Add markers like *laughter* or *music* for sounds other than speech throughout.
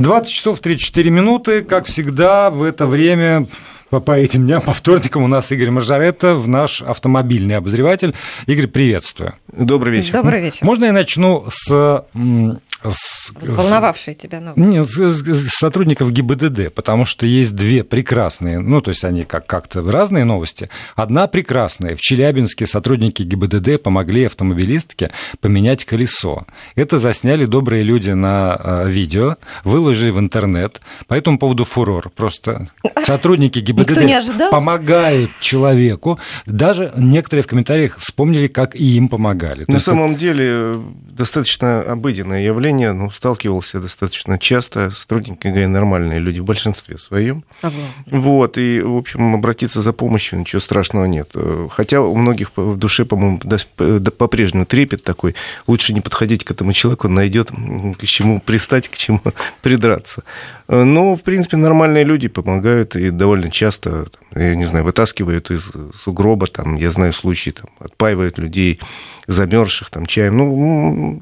20 часов 34 минуты, как всегда, в это время по, по этим дням, по вторникам у нас Игорь Мажоретто, наш автомобильный обозреватель. Игорь, приветствую. Добрый вечер. Добрый вечер. Можно я начну с с, Волновавшие тебя новости. Нет, с, сотрудников ГИБДД, потому что есть две прекрасные, ну, то есть они как- как-то разные новости. Одна прекрасная. В Челябинске сотрудники ГИБДД помогли автомобилистке поменять колесо. Это засняли добрые люди на э, видео, выложили в интернет. По этому поводу фурор. Просто *laughs* сотрудники ГИБДД помогают человеку. Даже некоторые в комментариях вспомнили, как и им помогали. На самом деле достаточно обыденное явление ну, сталкивался достаточно часто. Сотрудники ГАИ нормальные люди в большинстве своем. Согласна. Вот, и, в общем, обратиться за помощью ничего страшного нет. Хотя у многих в душе, по-моему, по-прежнему трепет такой. Лучше не подходить к этому человеку, он найдет к чему пристать, к чему *laughs* придраться. Но, в принципе, нормальные люди помогают и довольно часто, я не знаю, вытаскивают из сугроба, там, я знаю случаи, там, отпаивают людей замерзших там чаем. Ну,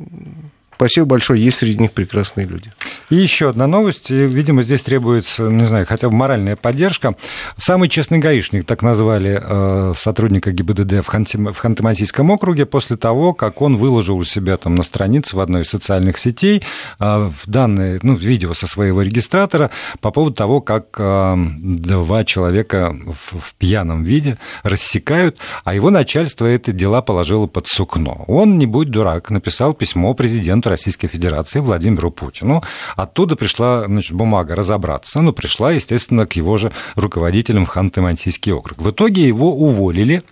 Спасибо большое, есть среди них прекрасные люди. И еще одна новость, видимо, здесь требуется, не знаю, хотя бы моральная поддержка. Самый честный гаишник, так назвали э, сотрудника ГИБДД в, Ханты, в Ханты-Мансийском округе после того, как он выложил у себя там на странице в одной из социальных сетей э, данные, ну, видео со своего регистратора по поводу того, как э, два человека в, в пьяном виде рассекают, а его начальство это дела положило под сукно. Он, не будь дурак, написал письмо президенту Российской Федерации Владимиру Путину. Оттуда пришла значит, бумага разобраться, но пришла, естественно, к его же руководителям в Ханты-Мансийский округ. В итоге его уволили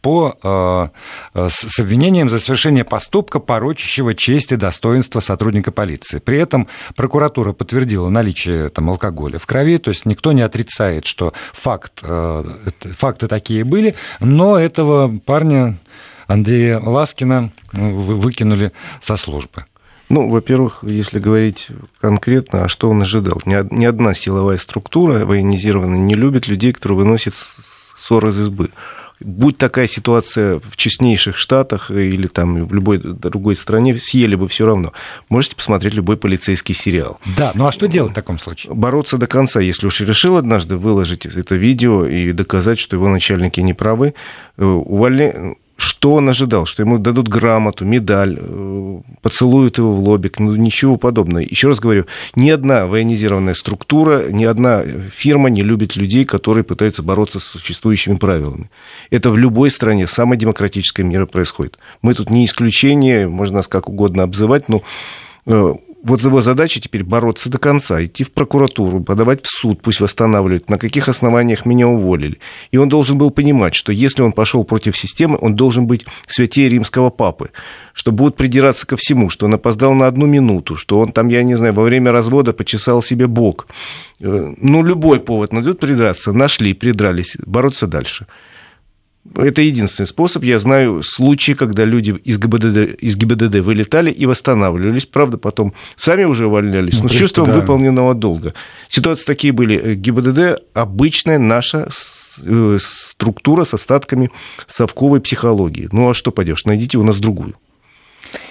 по, э, с обвинением за совершение поступка, порочащего честь и достоинство сотрудника полиции. При этом прокуратура подтвердила наличие там, алкоголя в крови, то есть никто не отрицает, что факт, э, факты такие были, но этого парня Андрея Ласкина ну, выкинули со службы. Ну, во-первых, если говорить конкретно, а что он ожидал? Ни, ни одна силовая структура военизированная не любит людей, которые выносят ссор из избы. Будь такая ситуация в честнейших штатах или там в любой другой стране, съели бы все равно. Можете посмотреть любой полицейский сериал. Да, ну а что делать в таком случае? Бороться до конца. Если уж решил однажды выложить это видео и доказать, что его начальники не правы, э, увольня что он ожидал, что ему дадут грамоту, медаль, э, поцелуют его в лобик, ну, ничего подобного. Еще раз говорю, ни одна военизированная структура, ни одна фирма не любит людей, которые пытаются бороться с существующими правилами. Это в любой стране самая демократическая мера происходит. Мы тут не исключение, можно нас как угодно обзывать, но э, вот его задача теперь бороться до конца, идти в прокуратуру, подавать в суд, пусть восстанавливают, на каких основаниях меня уволили. И он должен был понимать, что если он пошел против системы, он должен быть святее римского папы, что будут придираться ко всему, что он опоздал на одну минуту, что он там, я не знаю, во время развода почесал себе бок. Э, ну, любой повод найдут придраться, нашли, придрались, бороться дальше. Это единственный способ. Я знаю случаи, когда люди из ГИБДД, из ГИБДД вылетали и восстанавливались. Правда, потом сами уже увольнялись, ну, но с чувством да. выполненного долга. Ситуации такие были. ГИБДД – обычная наша э, структура с остатками совковой психологии. Ну, а что пойдешь? Найдите у нас другую.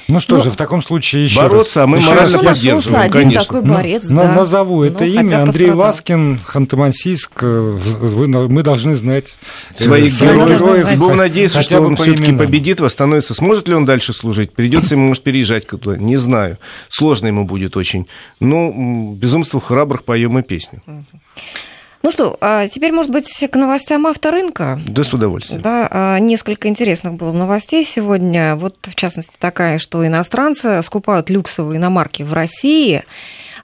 Ну что ну, же, в таком случае еще бороться, раз, а мы еще морально поддерживаем, один конечно. такой ну, борец, ну, да. Назову это ну, имя, Андрей пострадал. Ласкин, Ханты-Мансийск, э, мы должны знать э, своих героев. героев. Будем надеяться, что он все-таки победит, восстановится. Сможет ли он дальше служить? Придется ему, может, переезжать куда-то, не знаю. Сложно ему будет очень. Ну, безумство храбрых поем и песню. Ну что, а теперь, может быть, к новостям авторынка? Да, с удовольствием. Да, а, несколько интересных было новостей сегодня. Вот, в частности, такая, что иностранцы скупают люксовые иномарки в России –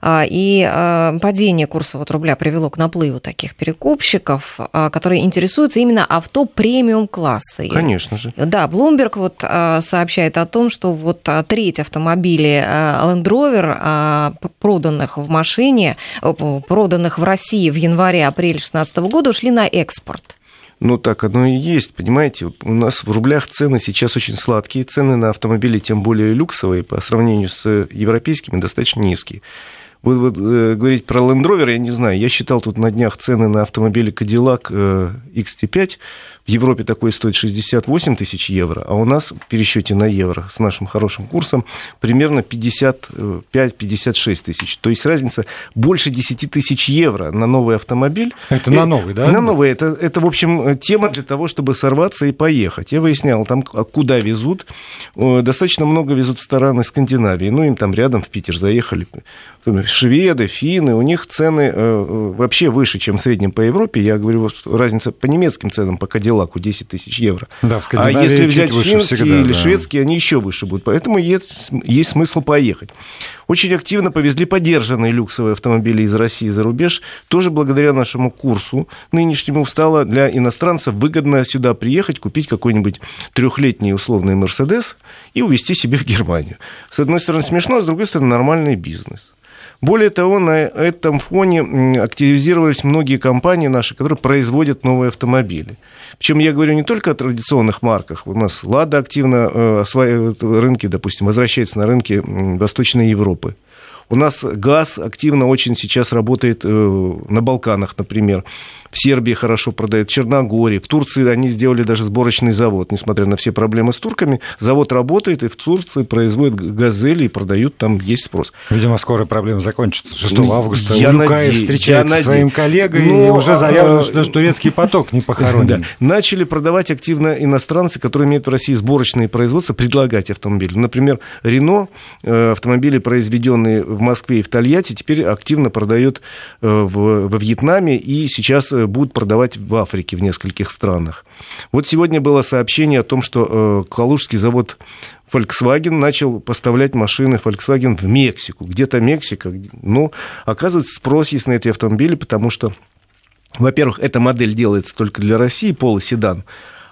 и а, падение курса вот рубля привело к наплыву таких перекупщиков, а, которые интересуются именно авто премиум класса. Конечно же. Да, Bloomberg вот сообщает о том, что вот треть автомобилей Land Rover, проданных в машине, проданных в России в январе-апреле 2016 года, ушли на экспорт. Ну, так оно и есть, понимаете. У нас в рублях цены сейчас очень сладкие, цены на автомобили, тем более люксовые, по сравнению с европейскими, достаточно низкие. Вы вот, э, говорить про Land Rover, я не знаю. Я считал тут на днях цены на автомобили Cadillac э, XT5 в Европе такой стоит 68 тысяч евро, а у нас в пересчете на евро с нашим хорошим курсом примерно 55-56 тысяч. То есть разница больше 10 тысяч евро на новый автомобиль. Это на новый, да? На новый. Это, это, в общем, тема для того, чтобы сорваться и поехать. Я выяснял, там а куда везут. Достаточно много везут в стороны Скандинавии. Ну, им там рядом в Питер заехали. Шведы, финны, у них цены э, вообще выше, чем в среднем по Европе. Я говорю, что разница по немецким ценам, по Кадиллаку 10 тысяч евро. Да, а если взять финские всегда, или да. шведские, они еще выше будут. Поэтому есть, есть смысл поехать. Очень активно повезли подержанные люксовые автомобили из России за рубеж. Тоже благодаря нашему курсу нынешнему стало для иностранцев выгодно сюда приехать, купить какой-нибудь трехлетний условный Мерседес и увезти себе в Германию. С одной стороны смешно, а с другой стороны нормальный бизнес. Более того, на этом фоне активизировались многие компании наши, которые производят новые автомобили. Причем я говорю не только о традиционных марках. У нас «Лада» активно э, осваивает рынки, допустим, возвращается на рынки Восточной Европы. У нас газ активно очень сейчас работает э, на Балканах, например в Сербии хорошо продают, в Черногории, в Турции они сделали даже сборочный завод, несмотря на все проблемы с турками. Завод работает, и в Турции производят газели и продают, там есть спрос. Видимо, скоро проблема закончится. 6 ну, августа я Улюкаев встречается со своим коллегой, Но, и ну, уже заявлено, а, что даже турецкий поток не *laughs* похоронен. Да. Начали продавать активно иностранцы, которые имеют в России сборочные производства, предлагать автомобили. Например, Рено, э, автомобили, произведенные в Москве и в Тольятти, теперь активно продает э, во Вьетнаме, и сейчас э, будут продавать в Африке в нескольких странах. Вот сегодня было сообщение о том, что э, Калужский завод Volkswagen начал поставлять машины Volkswagen в Мексику. Где-то Мексика. Ну, оказывается, спрос есть на эти автомобили, потому что, во-первых, эта модель делается только для России, полоседан,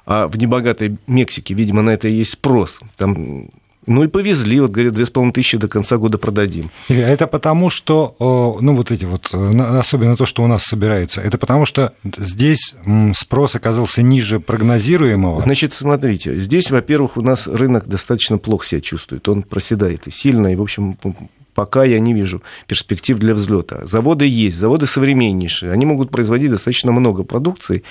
а в небогатой Мексике, видимо, на это и есть спрос. Там ну и повезли, вот говорят, две с половиной тысячи до конца года продадим. Это потому, что, ну вот эти вот, особенно то, что у нас собирается, это потому, что здесь спрос оказался ниже прогнозируемого? Значит, смотрите, здесь, во-первых, у нас рынок достаточно плохо себя чувствует, он проседает и сильно, и, в общем, пока я не вижу перспектив для взлета. Заводы есть, заводы современнейшие, они могут производить достаточно много продукции,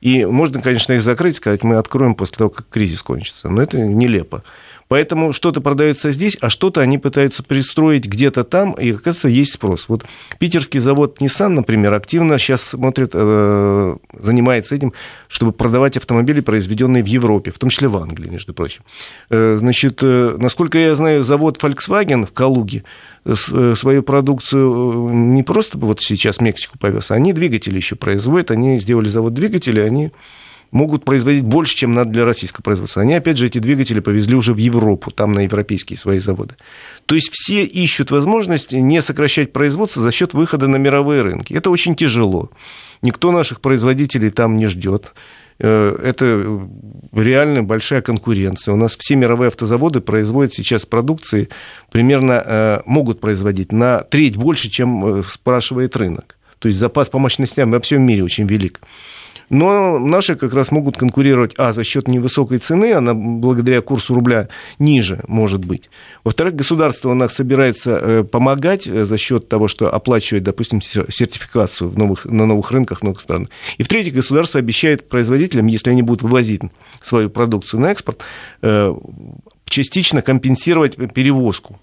и можно, конечно, их закрыть, сказать, мы откроем после того, как кризис кончится, но это нелепо. Поэтому что-то продается здесь, а что-то они пытаются пристроить где-то там, и, оказывается, есть спрос. Вот питерский завод Nissan, например, активно сейчас смотрит, э, занимается этим, чтобы продавать автомобили, произведенные в Европе, в том числе в Англии, между прочим. Э, значит, э, насколько я знаю, завод Volkswagen в Калуге свою продукцию не просто вот сейчас в Мексику повез, они двигатели еще производят, они сделали завод двигателей, они могут производить больше, чем надо для российского производства. Они, опять же, эти двигатели повезли уже в Европу, там на европейские свои заводы. То есть все ищут возможность не сокращать производство за счет выхода на мировые рынки. Это очень тяжело. Никто наших производителей там не ждет. Э, это реально большая конкуренция. У нас все мировые автозаводы производят сейчас продукции, примерно э, могут производить на треть больше, чем э, спрашивает рынок. То есть запас по мощностям во всем мире очень велик. Но наши как раз могут конкурировать, а, за счет невысокой цены, она благодаря курсу рубля ниже может быть. Во-вторых, государство у нас собирается э, помогать э, за счет того, что оплачивает, допустим, сертификацию в новых, на новых рынках в новых странах. И в-третьих, государство обещает производителям, если они будут вывозить свою продукцию на экспорт, э, частично компенсировать перевозку.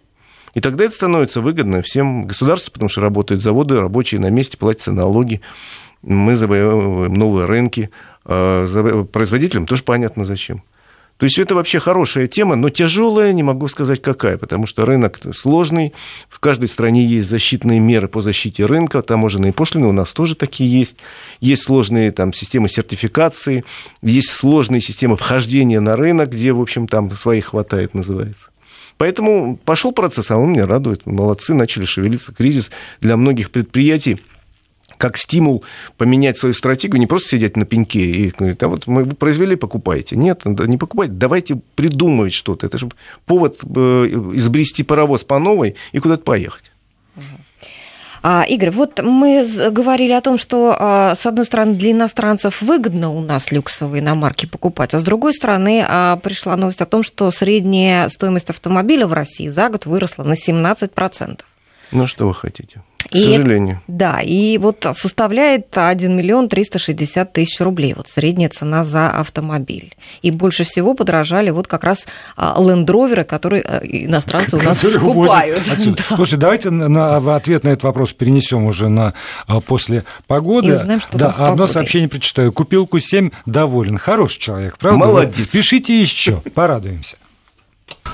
И тогда это становится выгодно всем государству, потому что работают заводы, рабочие на месте, платятся налоги мы завоевываем новые рынки, а производителям тоже понятно зачем. То есть это вообще хорошая тема, но тяжелая, не могу сказать какая, потому что рынок сложный, в каждой стране есть защитные меры по защите рынка, таможенные пошлины у нас тоже такие есть, есть сложные там, системы сертификации, есть сложные системы вхождения на рынок, где, в общем, там своих хватает, называется. Поэтому пошел процесс, а он меня радует. Молодцы, начали шевелиться. Кризис для многих предприятий как стимул поменять свою стратегию, не просто сидеть на пеньке и говорить, а вот мы произвели, покупайте. Нет, не покупайте, давайте придумывать что-то. Это же повод э, изобрести паровоз по новой и куда-то поехать. А, Игорь, вот мы говорили о том, что, а, с одной стороны, для иностранцев выгодно у нас люксовые иномарки покупать, а с другой стороны, а, пришла новость о том, что средняя стоимость автомобиля в России за год выросла на 17%. Ну, что вы хотите? К и, сожалению. Да, и вот составляет 1 миллион 360 тысяч рублей, вот средняя цена за автомобиль. И больше всего подорожали вот как раз лендроверы, которые э, иностранцы у нас скупают. Да. Слушай, давайте на, в ответ на этот вопрос перенесем уже на а, после погоды. И узнаем, что да, одно погодой. сообщение прочитаю. Купил Q7, доволен. Хороший человек, правда? Молодец. Пишите еще, порадуемся.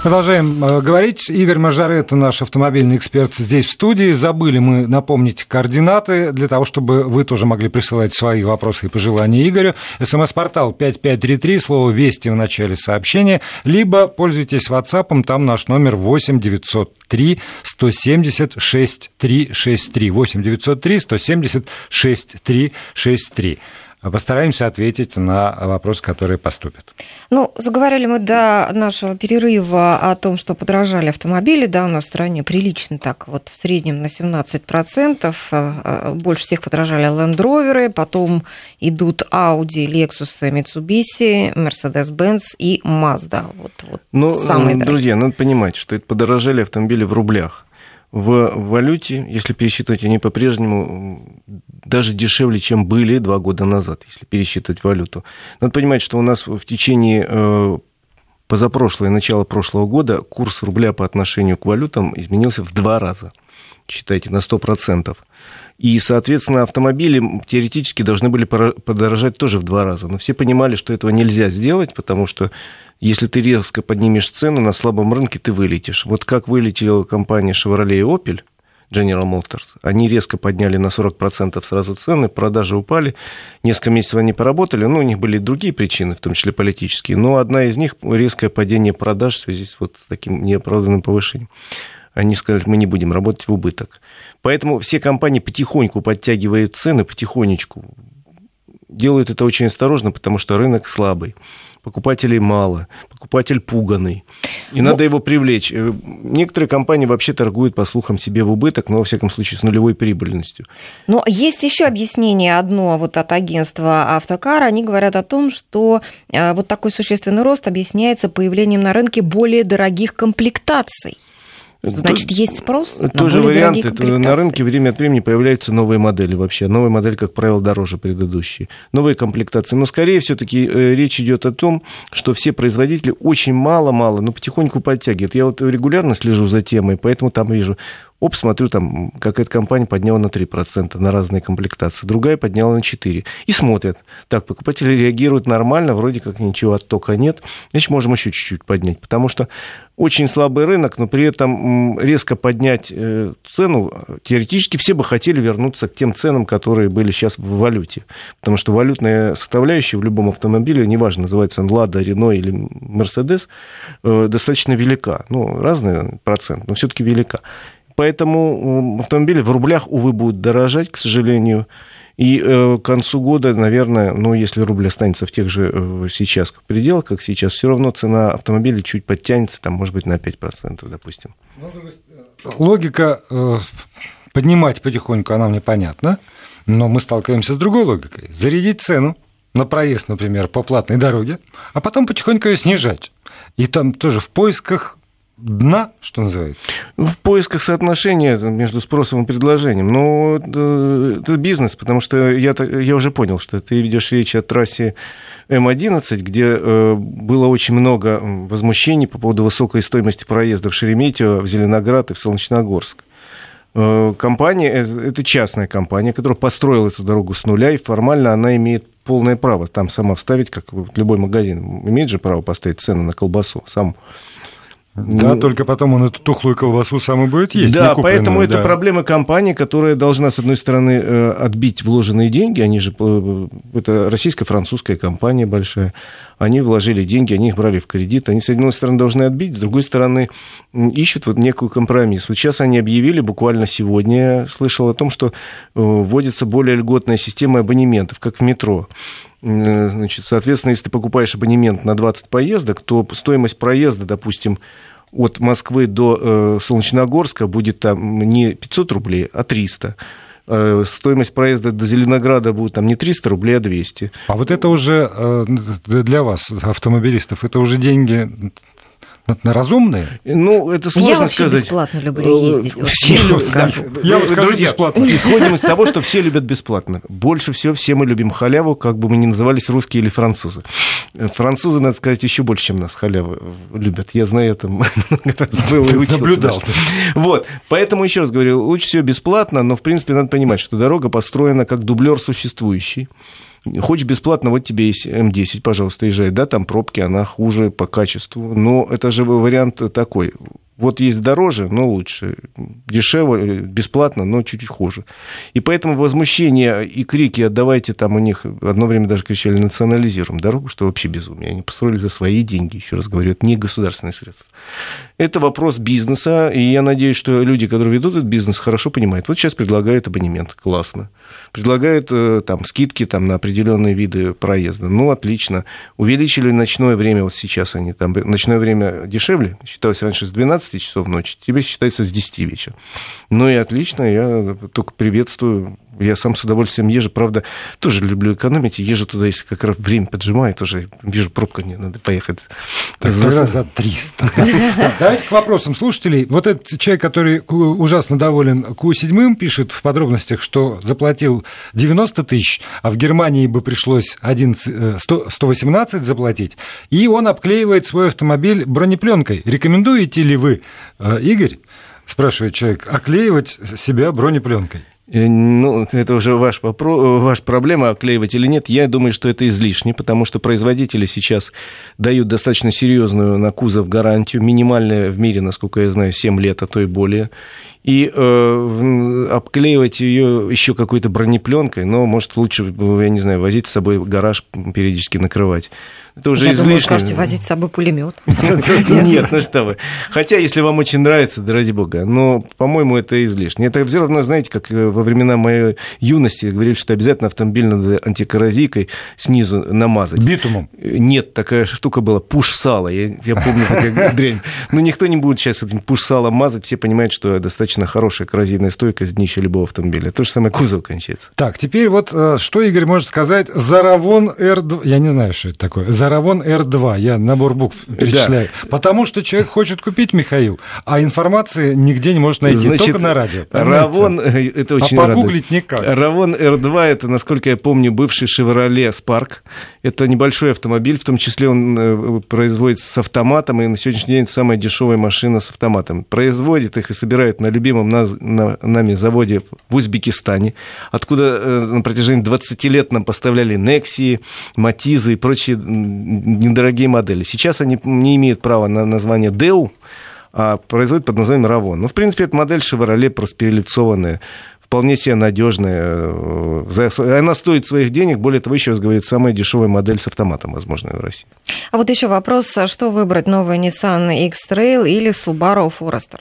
Продолжаем э, говорить. Игорь Мажарет, наш автомобильный эксперт, здесь в студии. Забыли мы напомнить координаты для того, чтобы вы тоже могли присылать свои вопросы и пожелания Игорю. СМС-портал 5533, слово «Вести» в начале сообщения, либо пользуйтесь WhatsApp, там наш номер 8 903 170 6363. 8 903 170 6363. Постараемся ответить на вопросы, которые поступят. Ну, заговорили мы до нашего перерыва о том, что подорожали автомобили, да, у нас в стране прилично так, вот в среднем на 17%, э, э, больше всех подорожали Land Rover, потом идут Audi, Lexus, Mitsubishi, Mercedes-Benz и Mazda. Вот, вот ну, самые друзья, надо понимать, что это подорожали автомобили в рублях в валюте, если пересчитывать, они по-прежнему даже дешевле, чем были два года назад, если пересчитывать валюту. Надо понимать, что у нас в течение э, позапрошлого и начала прошлого года курс рубля по отношению к валютам изменился в два раза. Считайте, на 100%. И, соответственно, автомобили теоретически должны были подорожать тоже в два раза. Но все понимали, что этого нельзя сделать, потому что если ты резко поднимешь цену на слабом рынке, ты вылетишь. Вот как вылетела компания Chevrolet и Opel, General Motors, они резко подняли на 40% сразу цены, продажи упали, несколько месяцев они поработали, ну, у них были другие причины, в том числе политические, но одна из них – резкое падение продаж в связи с вот таким неоправданным повышением. Они сказали, мы не будем работать в убыток. Поэтому все компании потихоньку подтягивают цены, потихонечку. Делают это очень осторожно, потому что рынок слабый покупателей мало, покупатель пуганный, и но... надо его привлечь. Э, некоторые компании вообще торгуют, по слухам, себе в убыток, но, во всяком случае, с нулевой прибыльностью. Но есть еще объяснение одно вот от агентства Автокар. Они говорят о том, что э, вот такой существенный рост объясняется появлением на рынке более дорогих комплектаций. Значит, есть спрос на Тоже вариант. Это на рынке время от времени появляются новые модели вообще. Новая модель, как правило, дороже предыдущей. Новые комплектации. Но скорее все-таки э, речь идет о том, что все производители очень мало-мало, но потихоньку подтягивают. Я вот регулярно слежу за темой, поэтому там вижу Оп, смотрю, там какая-то компания подняла на 3% на разные комплектации, другая подняла на 4%. И смотрят. Так, покупатели реагируют нормально, вроде как ничего оттока нет, значит, можем еще чуть-чуть поднять. Потому что очень слабый рынок, но при этом резко поднять э, цену, теоретически все бы хотели вернуться к тем ценам, которые были сейчас в валюте. Потому что валютная составляющая в любом автомобиле, неважно, называется он Лада, Рено или Мерседес, э, достаточно велика. Ну, разный процент, но все-таки велика. Поэтому автомобили в рублях, увы, будут дорожать, к сожалению. И э, к концу года, наверное, ну, если рубль останется в тех же э, сейчас пределах, как сейчас, все равно цена автомобиля чуть подтянется, там, может быть, на 5%, допустим. Ну, логика э, поднимать потихоньку, она мне понятна, но мы сталкиваемся с другой логикой. Зарядить цену на проезд, например, по платной дороге, а потом потихоньку ее снижать. И там тоже в поисках дна, что называется? В поисках соотношения между спросом и предложением. Ну, это бизнес, потому что я, я уже понял, что ты ведешь речь о трассе М11, где э, было очень много возмущений по поводу высокой стоимости проезда в Шереметьево, в Зеленоград и в Солнечногорск. Э, компания, э, это частная компания, которая построила эту дорогу с нуля, и формально она имеет полное право там сама вставить, как любой магазин. Имеет же право поставить цену на колбасу сам. Да, ну, только потом он эту тухлую колбасу сам и будет есть. Да, поэтому да. это проблема компании, которая должна, с одной стороны, э, отбить вложенные деньги. Они же, э, это российско-французская компания большая. Они вложили деньги, они их брали в кредит. Они, с одной стороны, должны отбить, с другой стороны, ищут вот некую компромисс. Вот сейчас они объявили, буквально сегодня я слышал о том, что э, вводится более льготная система абонементов, как в метро. Значит, соответственно, если ты покупаешь абонемент на 20 поездок, то стоимость проезда, допустим, от Москвы до э, Солнечногорска будет там не 500 рублей, а 300 э, стоимость проезда до Зеленограда будет там не 300 рублей, а 200. А вот это уже э, для вас, автомобилистов, это уже деньги на разумные? Ну, это сложно я вообще сказать. бесплатно люблю ездить. Вот Все любят, скажу. Я вот Друзья, бесплатно. *laughs* исходим из того, что все любят бесплатно. Больше всего все мы любим халяву, как бы мы ни назывались русские или французы. Французы, надо сказать, еще больше, чем нас халявы любят. Я знаю это *laughs* много раз был и учился наблюдал. Вот, поэтому еще раз говорю, лучше всего бесплатно, но в принципе надо понимать, что дорога построена как дублер существующий. Хочешь бесплатно, вот тебе есть М10, пожалуйста, езжай. Да, там пробки, она хуже по качеству. Но это же вариант такой. Вот есть дороже, но лучше. Дешевле, бесплатно, но чуть-чуть хуже. И поэтому возмущение и крики «отдавайте там у них...» Одно время даже кричали «национализируем дорогу», что вообще безумие. Они построили за свои деньги, еще раз говорю, это не государственные средства. Это вопрос бизнеса, и я надеюсь, что люди, которые ведут этот бизнес, хорошо понимают. Вот сейчас предлагают абонемент, классно. Предлагают э, там скидки там, на определенные виды проезда. Ну, отлично. Увеличили ночное время, вот сейчас они там... Ночное время дешевле, считалось раньше с 12 часов ночи, теперь считается с 10 вечера. Ну и отлично, я только приветствую я сам с удовольствием езжу, правда, тоже люблю экономить, езжу туда, если как раз время поджимает, уже вижу пробка, не надо поехать. Так, За- за, за 300. Да, Давайте к вопросам слушателей. Вот этот человек, который ужасно доволен Q7, пишет в подробностях, что заплатил 90 тысяч, а в Германии бы пришлось 11, э, 100 118 заплатить, и он обклеивает свой автомобиль бронепленкой. Рекомендуете ли вы, э, Игорь, спрашивает человек, оклеивать себя бронепленкой? Э, Ну, это уже ваш вопрос, ваша проблема, оклеивать или нет. Я думаю, что это излишне, потому что производители сейчас дают достаточно серьезную на кузов гарантию, минимальная в мире, насколько я знаю, 7 лет, а то и более. И э, обклеивать ее еще какой-то бронепленкой, но, может, лучше, я не знаю, возить с собой гараж периодически накрывать. Это уже Я излишне. думаю, скажете, возить с собой пулемет. *laughs* Нет, ну что вы. Хотя, если вам очень нравится, да ради бога. Но, по-моему, это излишне. Это все равно, знаете, как э, во времена моей юности говорили, что обязательно автомобиль надо антикоррозийкой снизу намазать. Битумом. Э, Нет, такая штука была, пуш-сало. Я, помню, такая *laughs* дрянь. Но никто не будет сейчас этим пуш-салом мазать. Все понимают, что достаточно хорошая коррозийная стойкость днища любого автомобиля. То же самое кузов кончается. Так, теперь вот э, что Игорь может сказать? Заравон R2, я не знаю, что это такое. Заравон R2, я набор букв перечисляю. Потому что человек хочет купить, Михаил, а информации нигде не может найти, Значит, только на радио. понимаете? Равон, э, это А очень погуглить радует. никак. Равон R2, это, насколько я помню, бывший Chevrolet Spark. Это небольшой автомобиль, в том числе он э, производится с автоматом, и на сегодняшний день самая дешевая машина с автоматом. Производит их и собирает на любимом нас- на- нами заводе в Узбекистане, откуда э, на протяжении 20 лет нам поставляли Nexi, Матизы и прочие недорогие модели. Сейчас они не имеют права на название Deo, а производит под названием Равон. Ну, в принципе, это модель Chevrolet просто перелицованная, вполне себе надежная. э, Она стоит своих денег, более того, еще раз говорю, это самая дешевая модель с автоматом, возможно, в России. А вот еще вопрос, а что выбрать, новый Nissan X-Trail или Subaru Forester?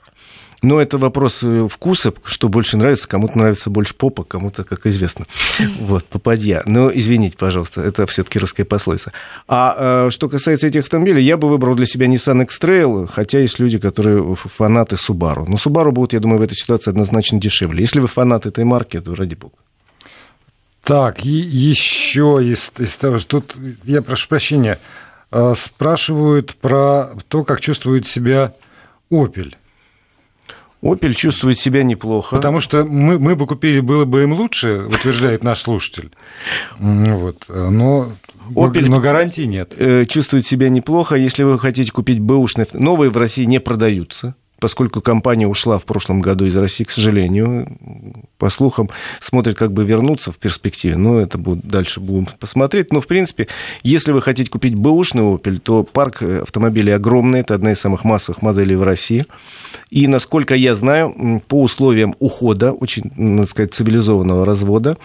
Но это вопрос э, вкуса, что больше нравится. Кому-то нравится больше попа, кому-то, как известно, *laughs* вот, попадья. Но извините, пожалуйста, это все-таки русская пословица. А э, что касается этих автомобилей, я бы выбрал для себя Nissan X-Trail, хотя есть люди, которые фанаты Subaru. Но Subaru будут, я думаю, в этой ситуации однозначно дешевле. Если вы фанат этой марки, то ради бога. Так, и еще из, из того, что тут, я прошу прощения, э, спрашивают про то, как чувствует себя Opel. Opel чувствует себя неплохо. Потому что мы, мы бы купили, было бы им лучше, утверждает наш слушатель. Вот. э, Но, Opel- но гарантии нет. Э, чувствует себя неплохо. Если вы хотите купить бэушный... авто- Новые в России не продаются, поскольку компания ушла в прошлом году из России, к сожалению. По слухам, смотрит, как бы вернуться в перспективе. Но это будет, дальше будем посмотреть. Но, в принципе, если вы хотите купить бэушный Opel, то парк э, автомобилей огромный. Это одна из самых массовых моделей в России. И, насколько я знаю, по условиям ухода, очень, надо сказать, цивилизованного развода,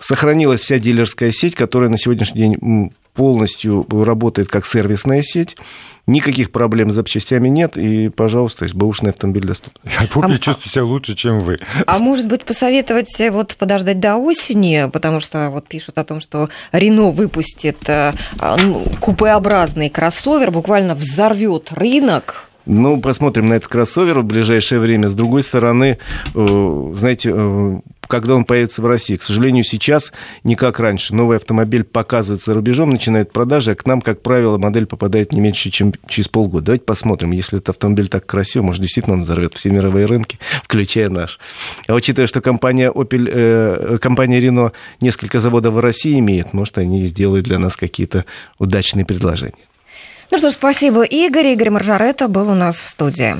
сохранилась вся дилерская сеть, которая на сегодняшний день полностью работает как сервисная сеть. Никаких проблем с запчастями нет, и, пожалуйста, бэушный автомобиль доступен. Я Opel А- чувствую себя лучше, чем вы. А может быть, посоветовать э, вот подождать до осени, потому что вот пишут о том, что Рено выпустит э, а, ну, купеобразный кроссовер, буквально взорвет рынок. Ну, посмотрим на этот кроссовер в ближайшее время. С другой стороны, э, знаете, э, когда он появится в России. К сожалению, сейчас не как раньше. Новый автомобиль показывается за рубежом, начинает продажи, а к нам, как правило, модель попадает не меньше, чем через полгода. Давайте посмотрим, если этот автомобиль так красивый, может, действительно он взорвет все мировые рынки, *laughs* включая наш. А учитывая, что компания Opel, э, компания Renault несколько заводов в России имеет, может, они сделают для нас какие-то удачные предложения. Ну что ж, спасибо, Игорь. Игорь Маржарета был у нас в студии.